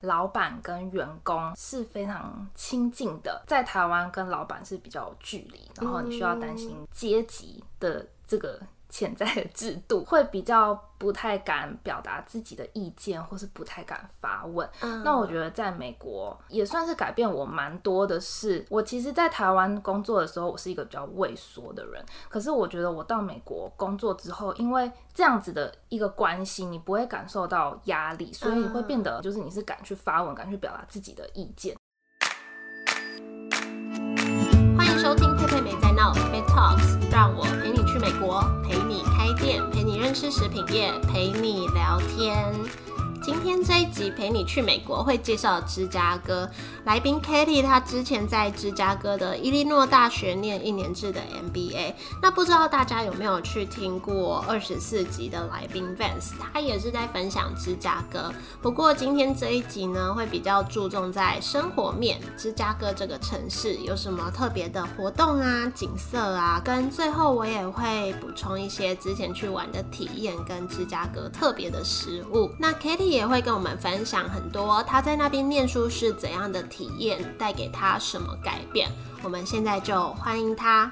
老板跟员工是非常亲近的，在台湾跟老板是比较有距离，然后你需要担心阶级的这个。潜在的制度会比较不太敢表达自己的意见，或是不太敢发问。那我觉得在美国也算是改变我蛮多的是，我其实，在台湾工作的时候，我是一个比较畏缩的人。可是我觉得我到美国工作之后，因为这样子的一个关系，你不会感受到压力，所以你会变得就是你是敢去发问，敢去表达自己的意见。吃食品业，陪你聊天。今天这一集陪你去美国会介绍芝加哥来宾 Katie，她之前在芝加哥的伊利诺大学念一年制的 MBA。那不知道大家有没有去听过二十四集的来宾 Vance，他也是在分享芝加哥。不过今天这一集呢，会比较注重在生活面，芝加哥这个城市有什么特别的活动啊、景色啊，跟最后我也会补充一些之前去玩的体验跟芝加哥特别的食物。那 Katie。也会跟我们分享很多他在那边念书是怎样的体验，带给他什么改变。我们现在就欢迎他。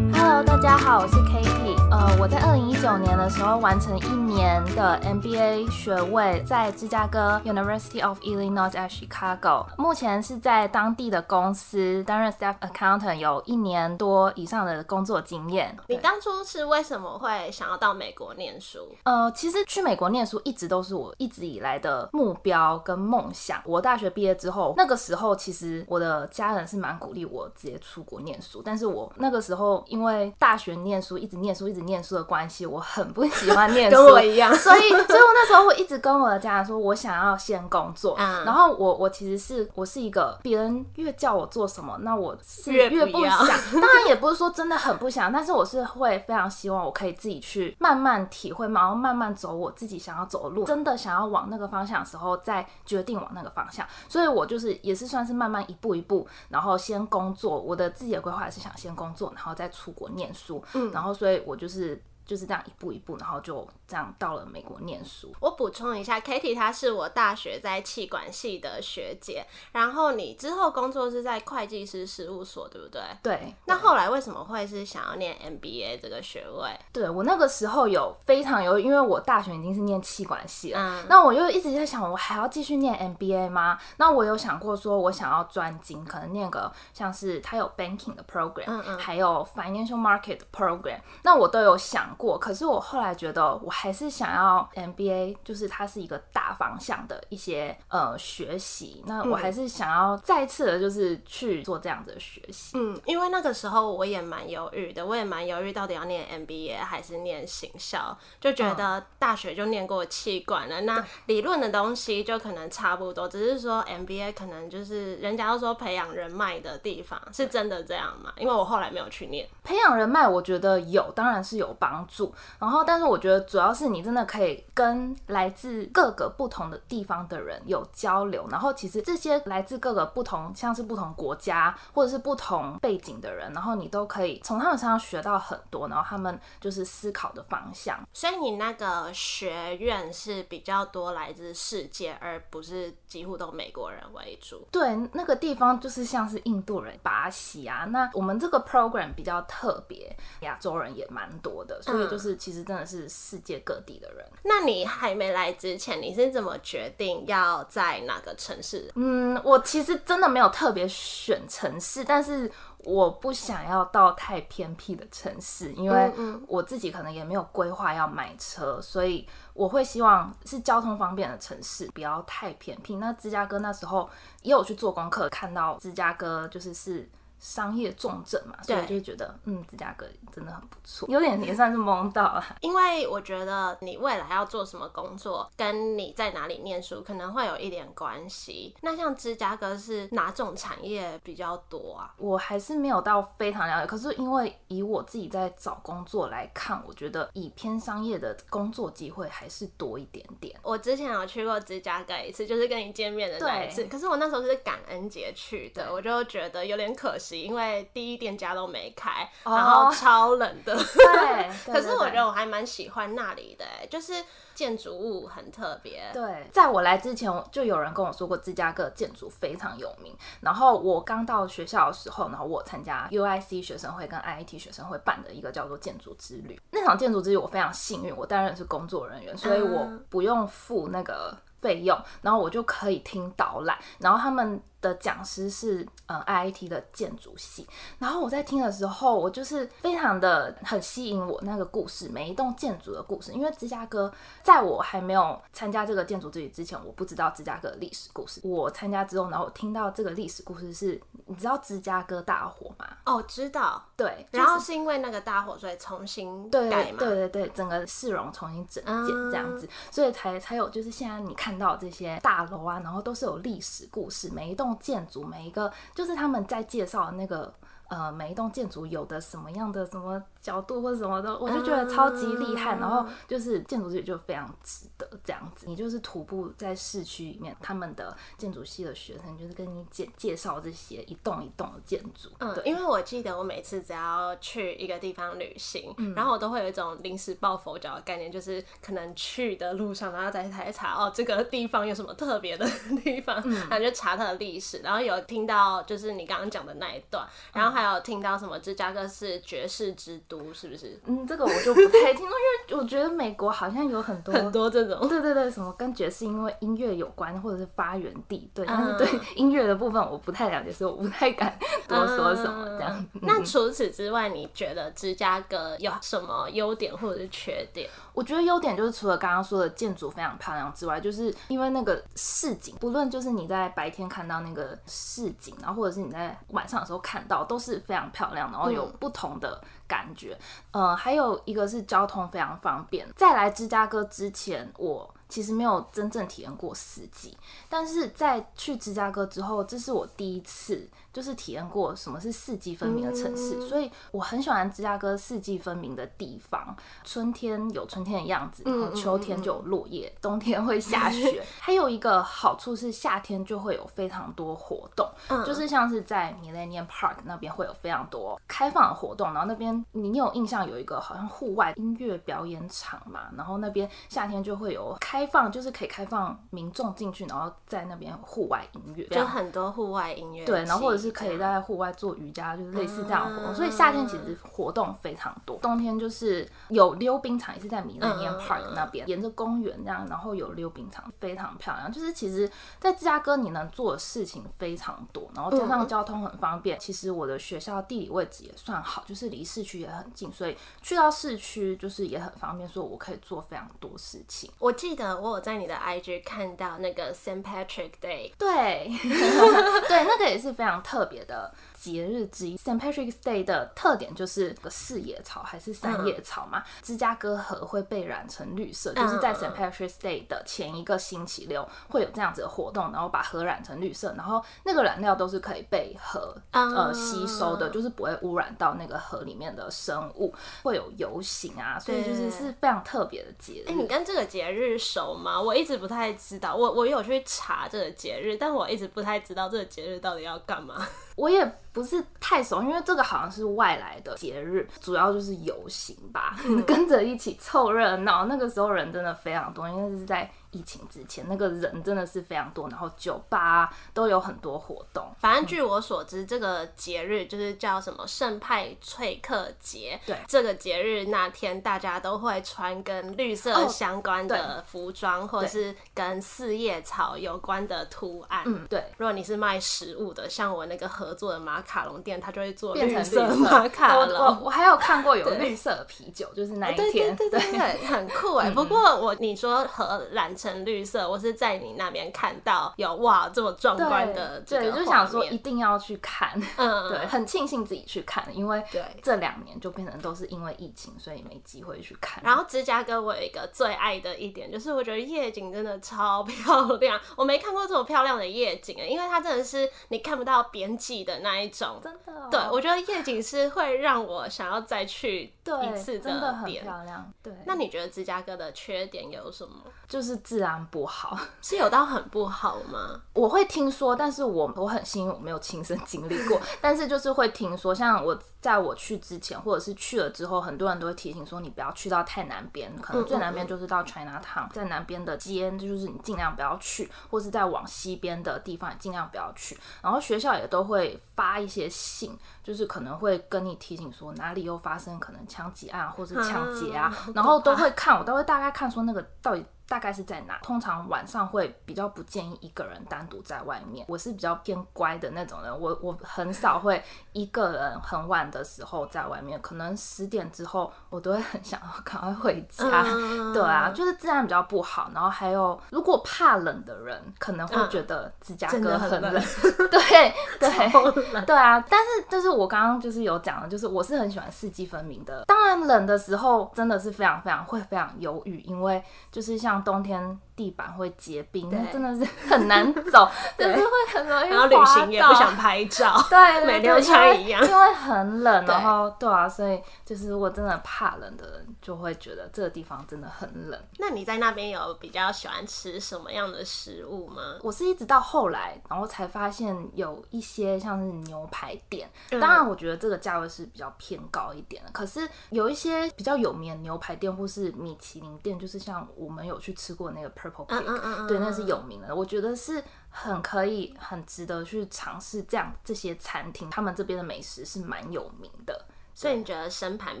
Hello，大家好，我是 Kitty。呃，我在二零一九年的时候完成一年的 MBA 学位，在芝加哥 University of Illinois at Chicago。目前是在当地的公司担任 staff accountant，有一年多以上的工作经验。你当初是为什么会想要到美国念书？呃，其实去美国念书一直都是我一直以来的目标跟梦想。我大学毕业之后，那个时候其实我的家人是蛮鼓励我直接出国念书，但是我那个时候因为大学念书一直念书一直念书的关系，我很不喜欢念书，跟我一样。所以，所以我那时候我一直跟我的家人说，我想要先工作。然后我我其实是我是一个别人越叫我做什么，那我是越不想。当然也不是说真的很不想，但是我是会非常希望我可以自己去慢慢体会，然后慢慢走我自己想要走的路。真的想要往那个方向的时候，再决定往那个方向。所以我就是也是算是慢慢一步一步，然后先工作。我的自己的规划也是想先工作，然后再出国念书。嗯，然后所以我就就是就是这样一步一步，然后就。这样到了美国念书。我补充一下，Katie 她是我大学在气管系的学姐，然后你之后工作是在会计师事务所，对不对？对。那后来为什么会是想要念 MBA 这个学位？对我那个时候有非常有，因为我大学已经是念气管系了，嗯那我又一直在想，我还要继续念 MBA 吗？那我有想过说，我想要专精，可能念个像是它有 banking 的 program，嗯嗯，还有 financial market program，那我都有想过。可是我后来觉得我。还是想要 MBA，就是它是一个大方向的一些呃学习。那我还是想要再次的，就是去做这样子的学习。嗯，因为那个时候我也蛮犹豫的，我也蛮犹豫到底要念 MBA 还是念行销，就觉得大学就念过气管了，那理论的东西就可能差不多，只是说 MBA 可能就是人家都说培养人脉的地方，是真的这样吗？因为我后来没有去念培养人脉，我觉得有，当然是有帮助。然后，但是我觉得主要。是你真的可以跟来自各个不同的地方的人有交流，然后其实这些来自各个不同，像是不同国家或者是不同背景的人，然后你都可以从他们身上学到很多，然后他们就是思考的方向。所以你那个学院是比较多来自世界，而不是几乎都美国人为主。对，那个地方就是像是印度人、巴西啊。那我们这个 program 比较特别，亚洲人也蛮多的，所以就是其实真的是世界。各地的人，那你还没来之前，你是怎么决定要在哪个城市？嗯，我其实真的没有特别选城市，但是我不想要到太偏僻的城市，因为我自己可能也没有规划要买车，所以我会希望是交通方便的城市，不要太偏僻。那芝加哥那时候也有去做功课，看到芝加哥就是是。商业重镇嘛，所以就觉得，嗯，芝加哥真的很不错，有点也算是懵到了。因为我觉得你未来要做什么工作，跟你在哪里念书可能会有一点关系。那像芝加哥是哪种产业比较多啊？我还是没有到非常了解。可是因为以我自己在找工作来看，我觉得以偏商业的工作机会还是多一点点。我之前有去过芝加哥一次，就是跟你见面的那一次。可是我那时候是感恩节去的，我就觉得有点可惜。惜，因为第一店家都没开，哦然后超冷的。对，可是我觉得。我还蛮喜欢那里的、欸，就是建筑物很特别。对，在我来之前，就有人跟我说过芝加哥建筑非常有名。然后我刚到学校的时候，然后我参加 UIC 学生会跟 IIT 学生会办的一个叫做建筑之旅。那场建筑之旅我非常幸运，我担任的是工作人员，所以我嗯不用付那个费用，然后我就可以听导览。然后他们的讲师是呃 IIT 的建筑系，然后我在听的时候，我就是非常的很吸引我那个故事，每一栋建筑的故事。因为芝加哥，在我还没有参加这个建筑之旅之前，我不知道芝加哥的历史故事。我参加之后，然后我听到这个历史故事是，你知道芝加哥大火吗？哦，知道。对，然后是因为那个大火，所以重新对盖嘛。对对对，整个市容重新整建这样子，所以才才有就是现在你看到这些大楼啊，然后都是有历史故事，每一栋建筑，每一个就是他们在介绍那个。呃，每一栋建筑有的什么样的什么角度或者什么的，我就觉得超级厉害。然后就是建筑系就非常值得这样子，你就是徒步在市区里面，他们的建筑系的学生就是跟你介介绍这些一栋一栋的建筑。嗯，对，因为我记得我每次只要去一个地方旅行，然后我都会有一种临时抱佛脚的概念，就是可能去的路上，然后再才查哦，这个地方有什么特别的 地方，然后就查它的历史，然后有听到就是你刚刚讲的那一段，然后还有听到什么芝加哥是爵士之都，是不是？嗯，这个我就不太清楚，因为我觉得美国好像有很多很多这种。对对对，什么跟爵士因为音乐有关，或者是发源地，对，但是嗯对音乐的部分我不太了解，所以我不太敢多说什么这样。嗯那除此之外，你觉得芝加哥有什么优点或者是缺点？我觉得优点就是除了刚刚说的建筑非常漂亮之外，就是因为那个市景，不论就是你在白天看到那个市景，然后或者是你在晚上的时候看到，都是非常漂亮，然后有不同的感觉。呃，还有一个是交通非常方便。在来芝加哥之前，我其实没有真正体验过四季，但是在去芝加哥之后，这是我第一次就是体验过什么是四季分明的城市，所以我很喜欢芝加哥四季分明的地方。春天有春天的样子，然后秋天就有落叶，冬天会下雪。还有一个好处是夏天就会有非常多活动，就是像是在 Millennium Park 那边会有非常多开放的活动，然后那边你你有印象有一个好像户外音乐表演场嘛，然后那边夏天就会有开放，就是可以开放民众进去，然后在那边户外音乐，就很多户外音乐，对，然后或者是可以在户外做瑜伽，就是类似这样的活动。所以夏天其实活动非常多，冬天就是有溜冰场，也是在 Millennium Park 那边，沿着公园这样，然后有溜冰场，非常漂亮。就是其实，在芝加哥你能做的事情非常多，然后加上交通很方便。其实我的学校地理位置也算好，就是离市区也很近，所以去到市区就是也很方便，所以我可以做非常多事情。我记得我有在你的 IG 看到那个 Saint Patrick Day，对，对，那个也是非常特特别的节日之一。St. Patrick's Day 的特点就是个四叶草还是三叶草嘛，芝加哥河会被染成绿色，就是在 St. Patrick's Day 的前一个星期六会有这样子的活动，然后把河染成绿色，然后那个染料都是可以被河呃吸收的，就是不会污染到那个河里面的生物，会有游行啊，所以就是是非常特别的节日。哎、你跟这个节日熟吗？我一直不太知道，我我有去查这个节日，但我一直不太知道这个节日到底要干嘛。我也不是太熟，因为这个好像是外来的节日，主要就是游行吧，跟着一起凑热闹。那个时候人真的非常多，因为是在疫情之前，那个人真的是非常多，然后酒吧都有很多活动。反正据我所知，这个节日就是叫什么圣派翠克节。对这个节日那天，大家都会穿跟绿色哦相关的服装，或者是跟四叶草有关的图案。嗯，对。如果你是卖食物的，像我那个合作的马卡龙店，他就会做绿色色马卡龙。我我还有看过有绿色啤酒，就是那一对天，对对对对，很酷哎。不过我你说河染成绿色，我是在你那边看到有哇这么壮观的这对，个就想说一定要去看。嗯，对，很庆幸自己去看，因为对这两年就变成都是因为疫情，所以没机会去看。然后芝加哥我有一个最爱的一点，就是我觉得夜景真的超 漂亮，我没看过这么漂亮的夜景欸因为它真的是你看不到边际的那一种。真的哦、对，我觉得夜景是会让我想要再去一次真的很点。漂亮。对，那你觉得芝加哥的缺点有什么？就是治安不好，是有到很不好吗？我会听说，但是我我很幸运，我没有亲身经历过，但是就是会听说，像我在我去之前，或者是去了之后，很多人都会提醒说，你不要去到太南边，可能最南边就是到 China Town，在南边的街，就是你尽量不要去，或是在往西边的地方也尽量不要去。然后学校也都会发一些信，就是可能会跟你提醒说哪里又发生可能枪击案或是抢劫啊，然后都会看，我都会大概看说那个到底。大概是在哪？通常晚上会比较不建议一个人单独在外面。我是比较偏乖的那种人，我我很少会一个人很晚的时候在外面，可能十点之后我都会很想要赶快回家。对啊，就是治安比较不好。然后还有，如果怕冷的人可能会觉得芝加哥很 冷。对对对啊，但是就是我刚刚就是有讲的，就是我是很喜欢四季分明的。当然冷的时候真的是非常非常会非常忧郁，因为就是像。冬天地板会结冰，真的是很难走，就是会很容易然后旅行也不想拍照，对，每天穿一样，因为很冷，然后对啊，所以就是如果真的怕冷的人，就会觉得这个地方真的很冷。那你在那边有比较喜欢吃什么样的食物吗？我是一直到后来，然后才发现有一些像是牛排店，当然我觉得这个价位是比较偏高一点的，可是有一些比较有名的牛排店或是米其林店，就是像我们有。去吃过那个 Purple Pig，对，那是有名的。我觉得是很可以、很值得去尝试这样这些餐厅，他们这边的美食是蛮有名的。所以你觉得生盘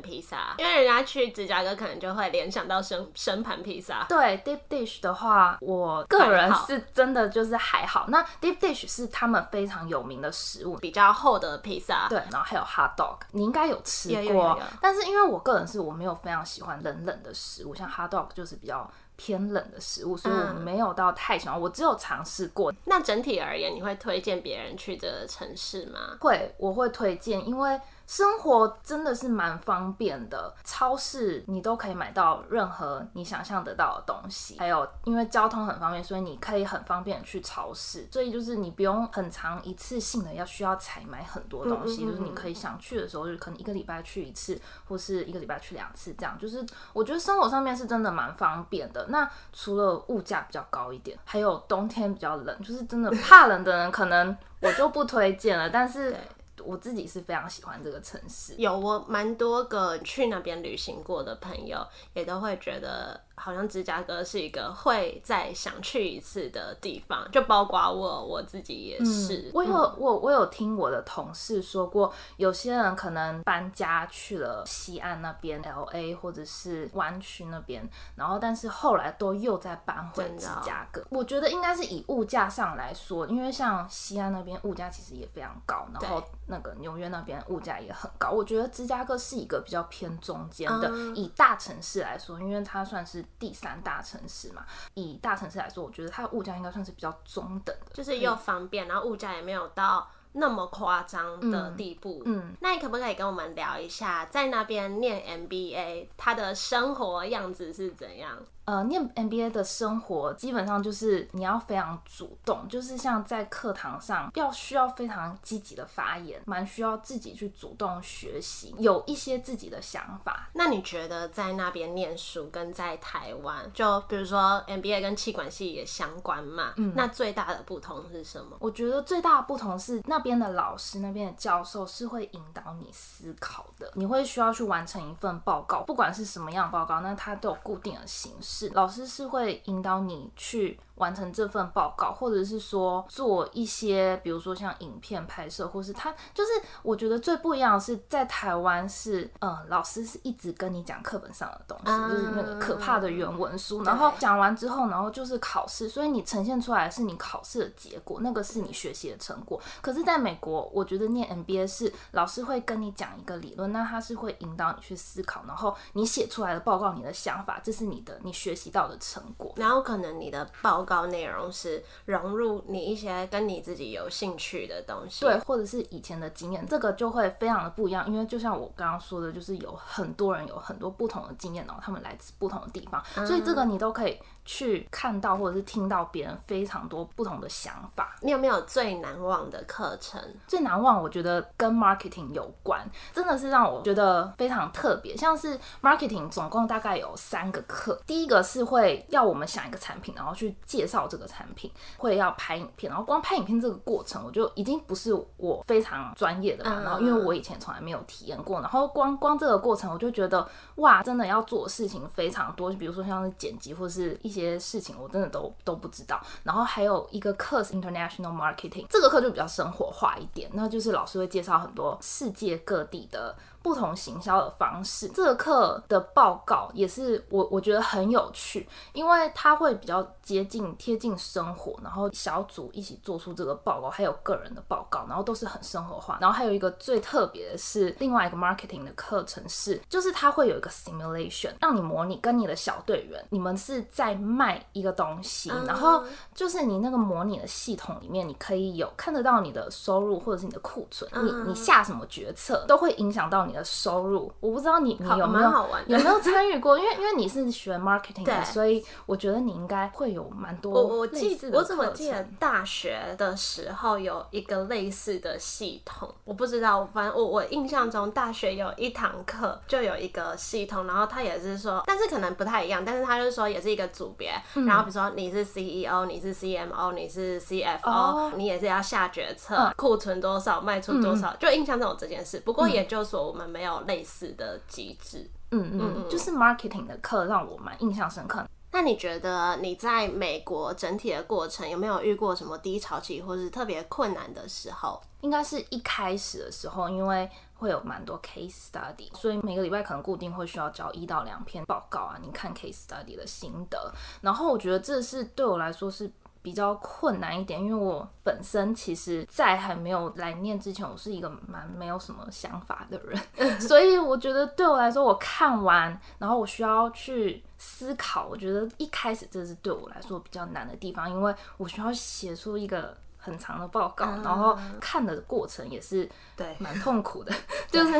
披萨？因为人家去芝加哥可能就会联想到生生盘披萨。对，Deep Dish 的话，我个人是真的就是还好。那 Deep Dish 是他们非常有名的食物，比较厚的披萨。对，然后还有 Hot Dog，你应该有吃过。但是因为我个人是我没有非常喜欢冷冷的食物，像 Hot Dog 就是比较。偏冷的食物，所以我没有到太喜欢。我只有尝试过。那整体而言，你会推荐别人去这个城市吗？会，我会推荐，因为。生活真的是蛮方便的，超市你都可以买到任何你想象得到的东西。还有，因为交通很方便，所以你可以很方便去超市。所以就是你不用很长一次性的要需要采买很多东西，就是你可以想去的时候，就可能一个礼拜去一次，或是一个礼拜去两次这样。就是我觉得生活上面是真的蛮方便的。那除了物价比较高一点，还有冬天比较冷，就是真的怕冷的人可能我就不推荐了。但是。我自己是非常喜欢这个城市，有我蛮多个去那边旅行过的朋友，也都会觉得。好像芝加哥是一个会再想去一次的地方，就包括我我自己也是。我有我我有听我的同事说过，有些人可能搬家去了西岸那边，L A 或者是湾区那边，然后但是后来都又再搬回芝加哥。我觉得应该是以物价上来说，因为像西安那边物价其实也非常高，然后那个纽约那边物价也很高。我觉得芝加哥是一个比较偏中间的，以大城市来说，因为它算是。第三大城市嘛，以大城市来说，我觉得它的物价应该算是比较中等的，就是又方便，然后物价也没有到那么夸张的地步。嗯，那你可不可以跟我们聊一下，在那边念 MBA，他的生活样子是怎样？呃，念 MBA 的生活基本上就是你要非常主动，就是像在课堂上要需要非常积极的发言，蛮需要自己去主动学习，有一些自己的想法。那你觉得在那边念书跟在台湾，就比如说 MBA 跟气管系也相关嘛？嗯，那最大的不同是什么？我觉得最大的不同是那边的老师、那边的教授是会引导你思考的，你会需要去完成一份报告，不管是什么样报告，那它都有固定的形式。老师是会引导你去。完成这份报告，或者是说做一些，比如说像影片拍摄，或是他就是我觉得最不一样的是，在台湾是，嗯，老师是一直跟你讲课本上的东西，就是那个可怕的原文书，然后讲完之后，然后就是考试，所以你呈现出来是你考试的结果，那个是你学习的成果。可是在美国，我觉得念 MBA 是老师会跟你讲一个理论，那他是会引导你去思考，然后你写出来的报告，你的想法，这是你的你学习到的成果，然后可能你的报。告内容是融入你一些跟你自己有兴趣的东西，对，或者是以前的经验，这个就会非常的不一样。因为就像我刚刚说的，就是有很多人有很多不同的经验哦，他们来自不同的地方，所以这个你都可以去看到或者是听到别人非常多不同的想法。你有没有最难忘的课程？最难忘，我觉得跟 marketing 有关，真的是让我觉得非常特别。像是 marketing 总共大概有三个课，第一个是会要我们想一个产品，然后去介绍这个产品，会要拍影片，然后光拍影片这个过程，我就已经不是我非常专业的嘛。然后因为我以前从来没有体验过，然后光光这个过程，我就觉得哇，真的要做的事情非常多，就比如说像是剪辑或是一些事情，我真的都都不知道。然后还有一个课是 international marketing，这个课就比较生活化一点，那就是老师会介绍很多世界各地的。不同行销的方式，这个课的报告也是我我觉得很有趣，因为它会比较接近贴近生活，然后小组一起做出这个报告，还有个人的报告，然后都是很生活化。然后还有一个最特别的是另外一个 marketing 的课程是，就是它会有一个 simulation，让你模拟跟你的小队员，你们是在卖一个东西，然后就是你那个模拟的系统里面，你可以有看得到你的收入或者是你的库存，你你下什么决策都会影响到你。的收入，我不知道你你有没有有没有参与过，因为 因为你是学 marketing 的，所以我觉得你应该会有蛮多。我我记我怎么记得大学的时候有一个类似的系统，我不知道，反正我我印象中大学有一堂课就有一个系统，然后他也是说，但是可能不太一样，但是他就是说也是一个组别，然后比如说你是 CEO，你是 CMO，你是 CFO，你也是要下决策，库存多少，卖出多少，就印象中有这件事。不过也就是说我们。没有类似的机制，嗯嗯，就是 marketing 的课让我蛮印象深刻。那你觉得你在美国整体的过程有没有遇过什么低潮期，或是特别困难的时候？应该是一开始的时候，因为会有蛮多 case study，所以每个礼拜可能固定会需要交一到两篇报告啊，你看 case study 的心得。然后我觉得这是对我来说是。比较困难一点，因为我本身其实，在还没有来念之前，我是一个蛮没有什么想法的人，所以我觉得对我来说，我看完，然后我需要去思考，我觉得一开始这是对我来说比较难的地方，因为我需要写出一个。很长的报告，然后看的过程也是对蛮痛苦的，就是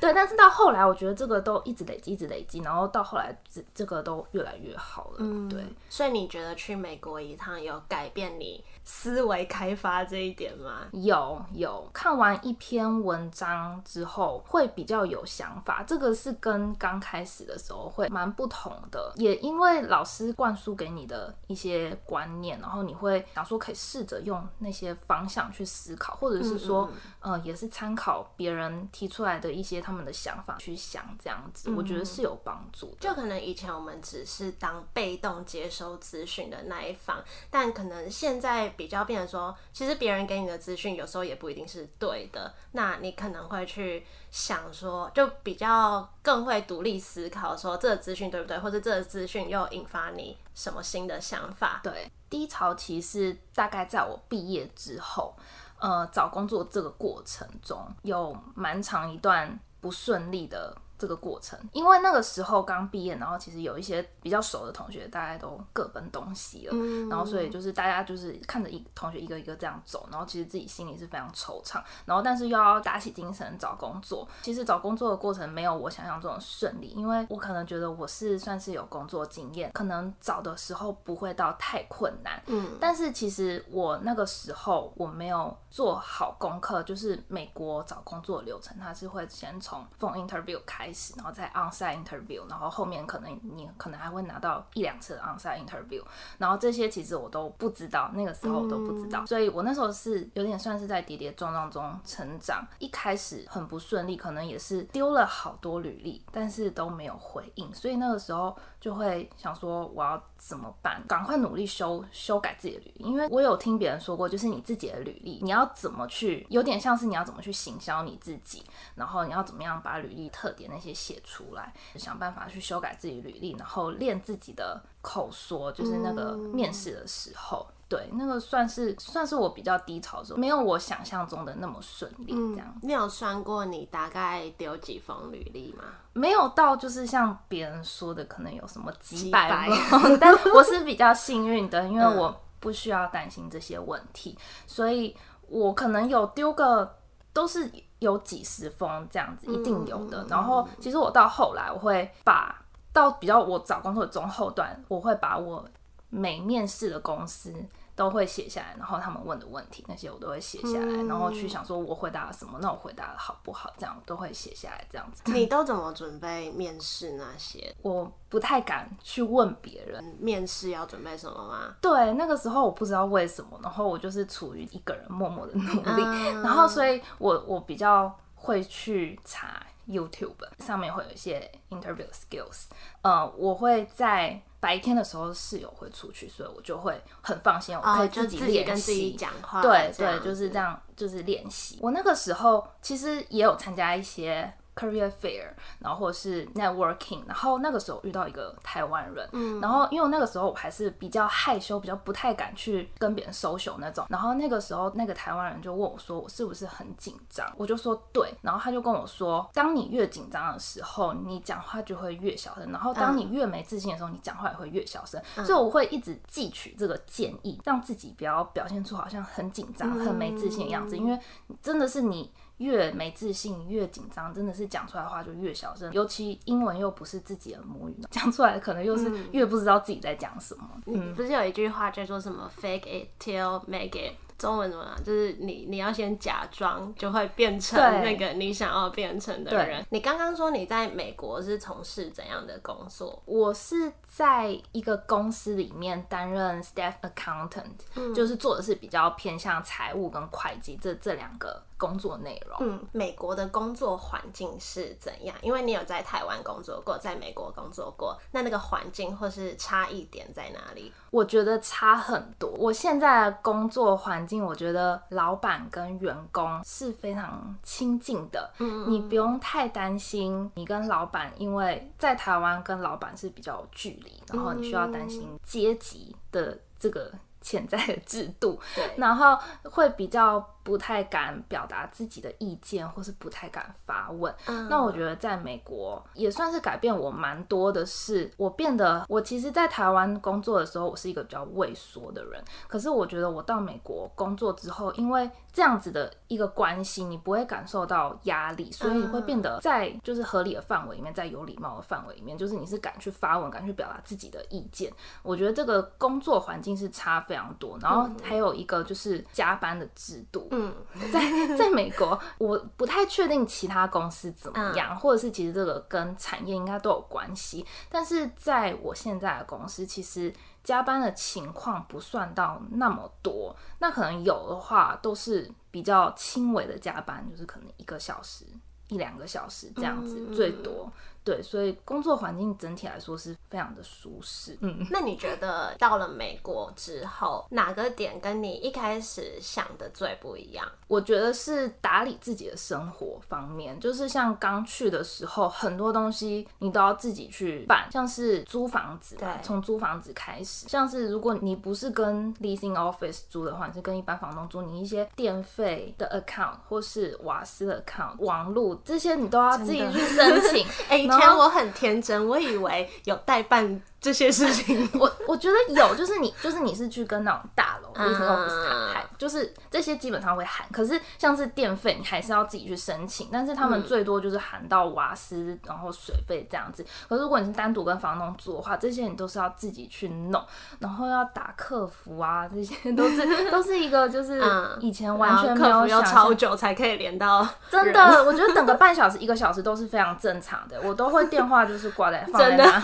对。但是到后来，我觉得这个都一直累积，一直累积，然后到后来这这个都越来越好了。嗯，对。所以你觉得去美国一趟有改变你？思维开发这一点吗？有有，看完一篇文章之后会比较有想法，这个是跟刚开始的时候会蛮不同的。也因为老师灌输给你的一些观念，然后你会想说可以试着用那些方向去思考，或者是说，呃，也是参考别人提出来的一些他们的想法去想，这样子，我觉得是有帮助。就可能以前我们只是当被动接收资讯的那一方，但可能现在。比较变成说，其实别人给你的资讯有时候也不一定是对的，那你可能会去想说，就比较更会独立思考，说这个资讯对不对，或者这个资讯又引发你什么新的想法？对，低潮期是大概在我毕业之后，呃，找工作这个过程中有蛮长一段不顺利的。这个过程，因为那个时候刚毕业，然后其实有一些比较熟的同学，大家都各奔东西了，然后所以就是大家就是看着一同学一个一个这样走，然后其实自己心里是非常惆怅，然后但是又要打起精神找工作。其实找工作的过程没有我想象中的顺利，因为我可能觉得我是算是有工作经验，可能找的时候不会到太困难，嗯，但是其实我那个时候我没有做好功课，就是美国找工作流程，它是会先从 phone interview 开。然后再 onsite interview，然后后面可能你可能还会拿到一两次的 onsite interview，然后这些其实我都不知道，那个时候我都不知道，所以我那时候是有点算是在跌跌撞撞中成长。一开始很不顺利，可能也是丢了好多履历，但是都没有回应，所以那个时候就会想说我要怎么办？赶快努力修修改自己的履历，因为我有听别人说过，就是你自己的履历，你要怎么去，有点像是你要怎么去行销你自己，然后你要怎么样把履历特点那。些写出来，想办法去修改自己履历，然后练自己的口说，就是那个面试的时候，对，那个算是算是我比较低潮的时候，没有我想象中的那么顺利。这样，你有算过你大概丢几封履历吗？没有到，就是像别人说的，可能有什么几百封，但我是比较幸运的，因为我不需要担心这些问题，所以我可能有丢个都是。有几十封这样子，一定有的。然后，其实我到后来，我会把到比较我找工作的中后段，我会把我每面试的公司。都会写下来，然后他们问的问题那些我都会写下来，然后去想说我回答了什么，那我回答的好不好，这样都会写下来，这样子。你都怎么准备面试那些？我不太敢去问别人面试要准备什么吗？对，那个时候我不知道为什么，然后我就是处于一个人默默的努力，然后所以我我比较会去查 YouTube 上面会有一些 interview skills，呃，我会在。白天的时候室友会出去，所以我就会很放心，我可以自己练习讲话。对对，就是这样，就是练习。我那个时候其实也有参加一些。Career fair，然后或者是 networking，然后那个时候遇到一个台湾人，嗯，然后因为那个时候我还是比较害羞，比较不太敢去跟别人 social 那种，然后那个时候那个台湾人就问我说我是不是很紧张，我就说对，然后他就跟我说，当你越紧张的时候，你讲话就会越小声，然后当你越没自信的时候，你讲话也会越小声，所以我会一直汲取这个建议，让自己不要表现出好像很紧张、很没自信的样子，因为真的是你。越没自信，越紧张，真的是讲出来的话就越小声。尤其英文又不是自己的母语，讲出来可能又是越不知道自己在讲什么。嗯，不是有一句话叫做什么 “fake it till make it”。中文怎么？就是你你要先假装，就会变成那个你想要变成的人。你刚刚说你在美国是从事怎样的工作？我是在一个公司里面担任 staff accountant，就是做的是比较偏向财务跟会计这这两个工作内容。嗯，美国的工作环境是怎样？因为你有在台湾工作过，在美国工作过，那那个环境或是差异点在哪里？我觉得差很多。我现在的工作环境，我觉得老板跟员工是非常亲近的。嗯，你不用太担心，你跟老板，因为在台湾跟老板是比较有距离，然后你需要担心阶级的这个潜在的制度。对，然后会比较。不太敢表达自己的意见，或是不太敢发问。那我觉得在美国也算是改变我蛮多的是，我变得我其实，在台湾工作的时候，我是一个比较畏缩的人。可是我觉得我到美国工作之后，因为这样子的一个关系，你不会感受到压力，所以你会变得在就是合理的范围里面，在有礼貌的范围里面，就是你是敢去发问，敢去表达自己的意见。我觉得这个工作环境是差非常多。然后还有一个就是加班的制度。嗯，在在美国，我不太确定其他公司怎么样，或者是其实这个跟产业应该都有关系。但是在我现在的公司，其实加班的情况不算到那么多。那可能有的话，都是比较轻微的加班，就是可能一个小时、一两个小时这样子，最多。对，所以工作环境整体来说是非常的舒适。嗯，那你觉得到了美国之后，哪个点跟你一开始想的最不一样？我觉得是打理自己的生活方面，就是像刚去的时候，很多东西你都要自己去办，像是租房子，对，从租房子开始，像是如果你不是跟 leasing office 租的话，你是跟一般房东租，你一些电费的 account 或是瓦斯的 account、网络这些，你都要自己去申请。哎。以前我很天真，我以为有代办。这些事情，我我觉得有，就是你就是你是去跟那种大楼 leasing office 谈，就是这些基本上会喊。可是像是电费，你还是要自己去申请。但是他们最多就是喊到瓦斯，然后水费这样子。可是如果你是单独跟房东住的话，这些你都是要自己去弄，然后要打客服啊，这些都是 都是一个就是以前完全没有要超久才可以连到。真的，我觉得等个半小时一个小时都是非常正常的。我都会电话就是挂在放在 那，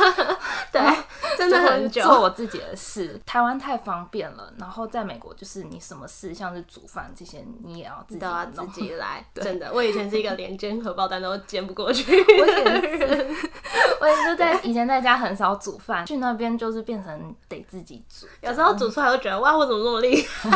对。真的很久做我自己的事，台湾太方便了。然后在美国，就是你什么事，像是煮饭这些，你也要自己都要自己来。真的，我以前是一个连煎荷包蛋都煎不过去 的人。我也是在以前在家很少煮饭，去那边就是变成得自己煮。有时候煮出来会觉得哇，我怎么这么厉害？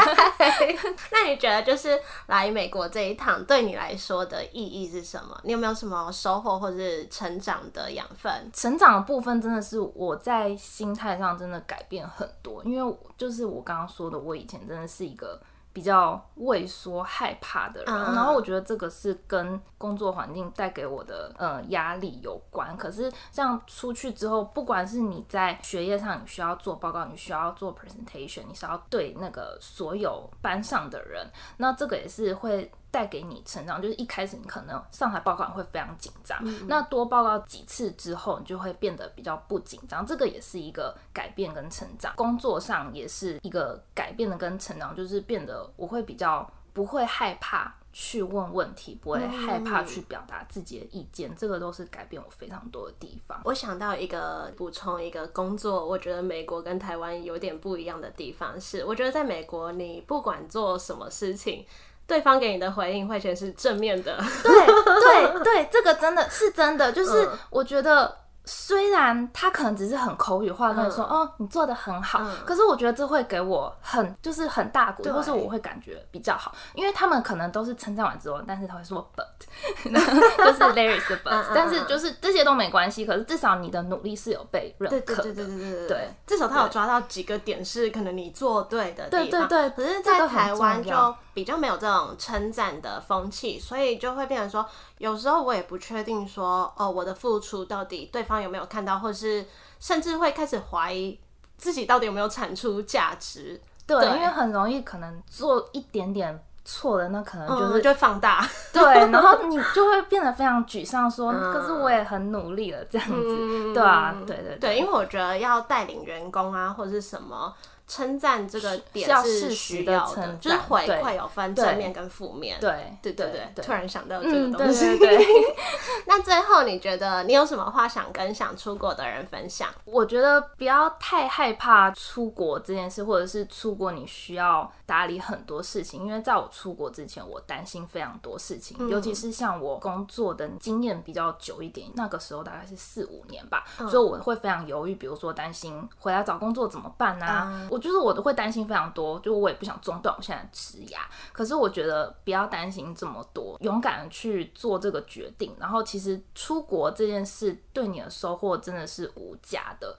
那你觉得就是来美国这一趟对你来说的意义是什么？你有没有什么收获或是成长的养分？成长的部分真的是我在。在心态上真的改变很多，因为就是我刚刚说的，我以前真的是一个比较畏缩、害怕的人，然后我觉得这个是跟工作环境带给我的呃压力有关。可是像出去之后，不管是你在学业上，你需要做报告，你需要做 presentation，你是要对那个所有班上的人，那这个也是会。带给你成长，就是一开始你可能上台报告会非常紧张，嗯那多报告几次之后，你就会变得比较不紧张，这个也是一个改变跟成长。工作上也是一个改变的跟成长，就是变得我会比较不会害怕。去问问题，不会害怕去表达自己的意见，这个都是改变我非常多的地方。我想到一个补充一个工作，我觉得美国跟台湾有点不一样的地方是，我觉得在美国你不管做什么事情，对方给你的回应会全是正面的。对对 对，这个真的是真的，就是嗯我觉得。虽然他可能只是很口语化跟你说、哦，你做的很好，嗯可是我觉得这会给我很就是很大鼓励，或是我会感觉比较好，因为他们可能都是称赞完之后，但是他会说 but，就是 there is a 嗯 but，、但是就是这些都没关系，可是至少你的努力是有被认可的。对对对对对对至少他有抓到几个点是可能你做对的地方。对对对可是，在这个台湾就比较没有这种称赞的风气，所以就会变成说，有时候我也不确定说，哦，我的付出到底对方有没有看到，或是甚至会开始怀疑自己到底有没有产出价值。对，对因为很容易可能做一点点错的，那可能就是、嗯，就会放大。对，然后你就会变得非常沮丧，说，嗯可是我也很努力了，这样子，嗯对啊，对对对，因为我觉得要带领员工啊，或者是什么。称赞这个点要是适时地需要的，称就是回馈有分正面跟负面。对对对对，突然想到这个东西。对对，那最后你觉得你有什么话想跟想出国的人分享？我觉得不要太害怕出国这件事，或者是出国你需要打理很多事情，因为在我出国之前，我担心非常多事情，尤其是像我工作的经验比较久一点，那个时候大概是四五年吧，所以我会非常犹豫，比如说担心回来找工作怎么办啊，我就是我都会担心非常多，就我也不想中断我现在的职涯，可是我觉得不要担心这么多，勇敢的去做这个决定。然后其实出国这件事对你的收获真的是无价的。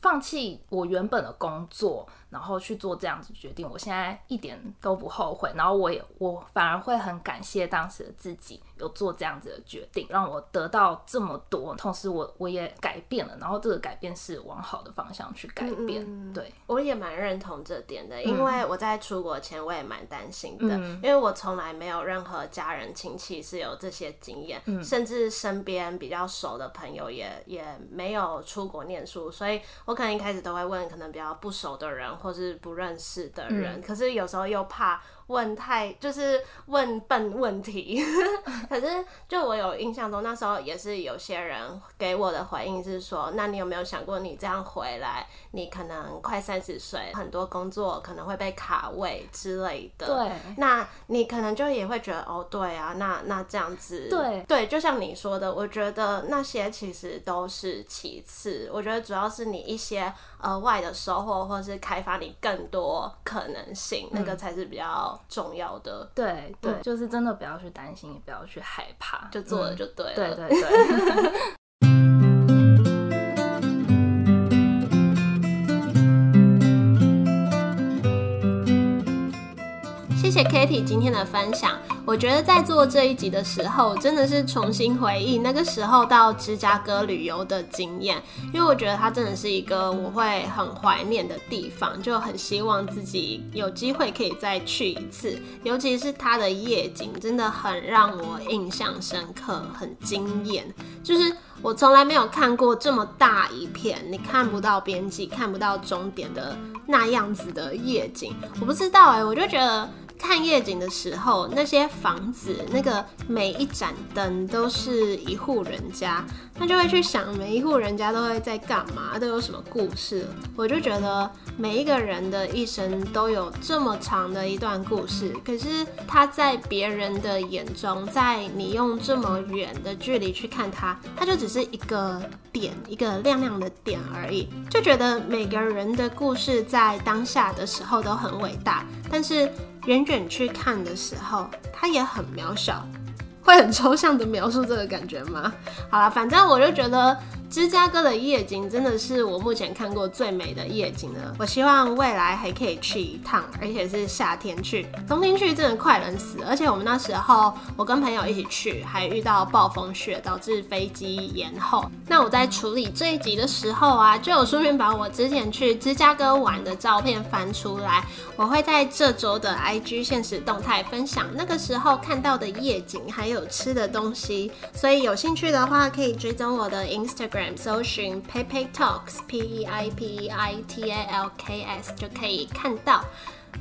放弃我原本的工作，然后去做这样子决定，我现在一点都不后悔。然后我也我反而会很感谢当时的自己有做这样子的决定，让我得到这么多，同时我我也改变了。然后这个改变是往好的方向去改变，对。我也蛮认同这点的，因为我在出国前我也蛮担心的，嗯因为我从来没有任何家人亲戚是有这些经验，甚至身边比较熟的朋友也也没有出国念书，所以我可能一开始都会问可能比较不熟的人或是不认识的人，可是有时候又怕问太就是问笨问题，可是就我有印象中那时候也是有些人给我的回应是说，那你有没有想过你这样回来，你可能快三十岁，很多工作可能会被卡位之类的，对。那你可能就也会觉得哦，对啊，那那这样子，对。对，就像你说的，我觉得那些其实都是其次，我觉得主要是你一些额外的收获，或是开发你更多可能性，那个才是比较重要的。对对，就是真的不要去担心，也不要去害怕，就做了嗯就对了。对对对。Kitty 今天的分享。我觉得在做这一集的时候，真的是重新回忆那个时候到芝加哥旅游的经验，因为我觉得它真的是一个我会很怀念的地方，就很希望自己有机会可以再去一次。尤其是它的夜景，真的很让我印象深刻，很惊艳。就是我从来没有看过这么大一片，你看不到边际、看不到终点的那样子的夜景。我不知道哎、我就觉得。看夜景的时候，那些房子那个每一盏灯都是一户人家，那就会去想每一户人家都会在干嘛，都有什么故事。我就觉得每一个人的一生都有这么长的一段故事，可是他在别人的眼中，在你用这么远的距离去看他，他就只是一个点，一个亮亮的点而已。就觉得每个人的故事在当下的时候都很伟大，但是。远远去看的时候，它也很渺小，会很抽象的描述这个感觉吗？好了，反正我就觉得芝加哥的夜景真的是我目前看过最美的夜景了。我希望未来还可以去一趟，而且是夏天去，冬天去真的快冷死。而且我们那时候我跟朋友一起去，还遇到暴风雪，导致飞机延后。那我在处理这一集的时候啊，就有顺便把我之前去芝加哥玩的照片翻出来，我会在这周的 IG 现实动态分享那个时候看到的夜景，还有吃的东西。所以有兴趣的话，可以追踪我的 Instagram，搜寻 Pepe Talks P E I P E I T A L K S 就可以看到。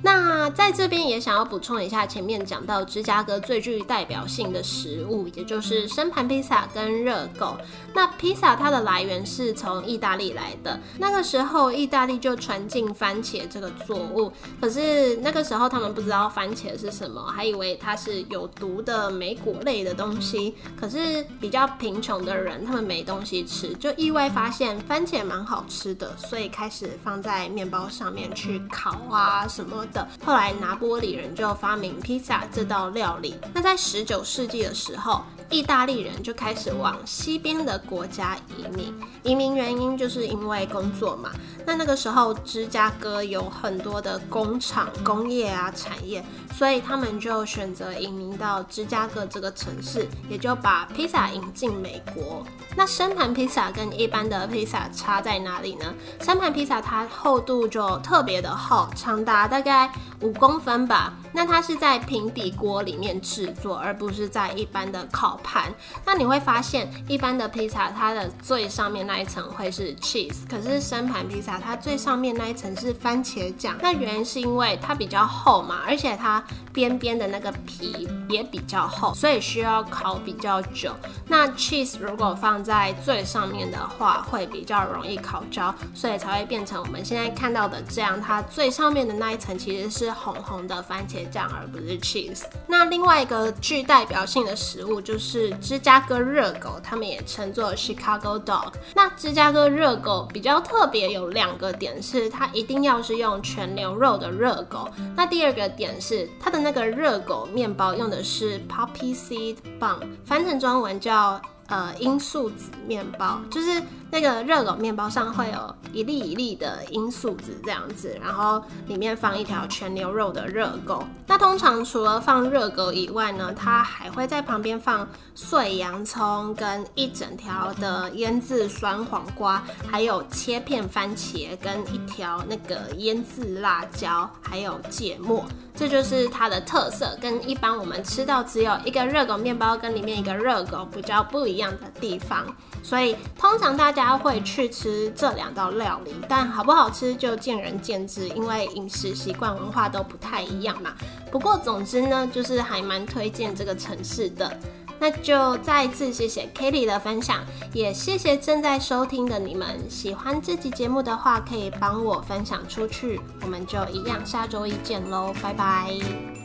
那在这边也想要补充一下，前面讲到芝加哥最具代表性的食物，也就是生盘披萨跟热狗。那披萨它的来源是从意大利来的，那个时候意大利就传进番茄这个作物，可是那个时候他们不知道番茄是什么，还以为它是有毒的莓果类的东西。可是比较贫穷的人，他们没东西吃，就意外发现番茄蛮好吃的，所以开始放在面包上面去烤啊什么。后来拿玻璃人就发明披萨这道料理。那在十九世纪的时候，意大利人就开始往西边的国家移民。移民原因就是因为工作嘛。那那个时候芝加哥有很多的工厂、工业啊产业，所以他们就选择移民到芝加哥这个城市，也就把披萨引进美国。那生盘披萨跟一般的披萨差在哪里呢？生盘披萨它厚度就特别的厚，长达大概五公分吧。那它是在平底锅里面制作，而不是在一般的烤盘。那你会发现，一般的披萨它的最上面那一层会是 cheese，可是生盘披萨它最上面那一层是番茄酱。那原因是因为它比较厚嘛，而且它边边的那个皮也比较厚，所以需要烤比较久。那 cheese 如果放在最上面的话，会比较容易烤焦，所以才会变成我们现在看到的这样。它最上面的那一层其实是红红的番茄。酱而不是 cheese。那另外一个具代表性的食物就是芝加哥热狗，他们也称作 Chicago Dog。那芝加哥热狗比较特别，有两个点是它一定要是用全牛肉的热狗。那第二个点是它的那个热狗面包用的是 poppy seed bun，翻成中文叫呃罂粟籽面包，就是。那个热狗面包上会有一粒一粒的罂粟籽这样子，然后里面放一条全牛肉的热狗。那通常除了放热狗以外呢，它还会在旁边放碎洋葱跟一整条的腌制酸黄瓜，还有切片番茄跟一条那个腌制辣椒，还有芥末。这就是它的特色，跟一般我们吃到只有一个热狗面包跟里面一个热狗比较不一样的地方。所以通常大家家会去吃这两道料理，但好不好吃就见仁见智，因为饮食习惯文化都不太一样嘛。不过总之呢，就是还蛮推荐这个城市的。那就再一次谢谢 Kelly 的分享，也谢谢正在收听的你们。喜欢这集节目的话，可以帮我分享出去。我们就一样，下周一见喽，拜拜。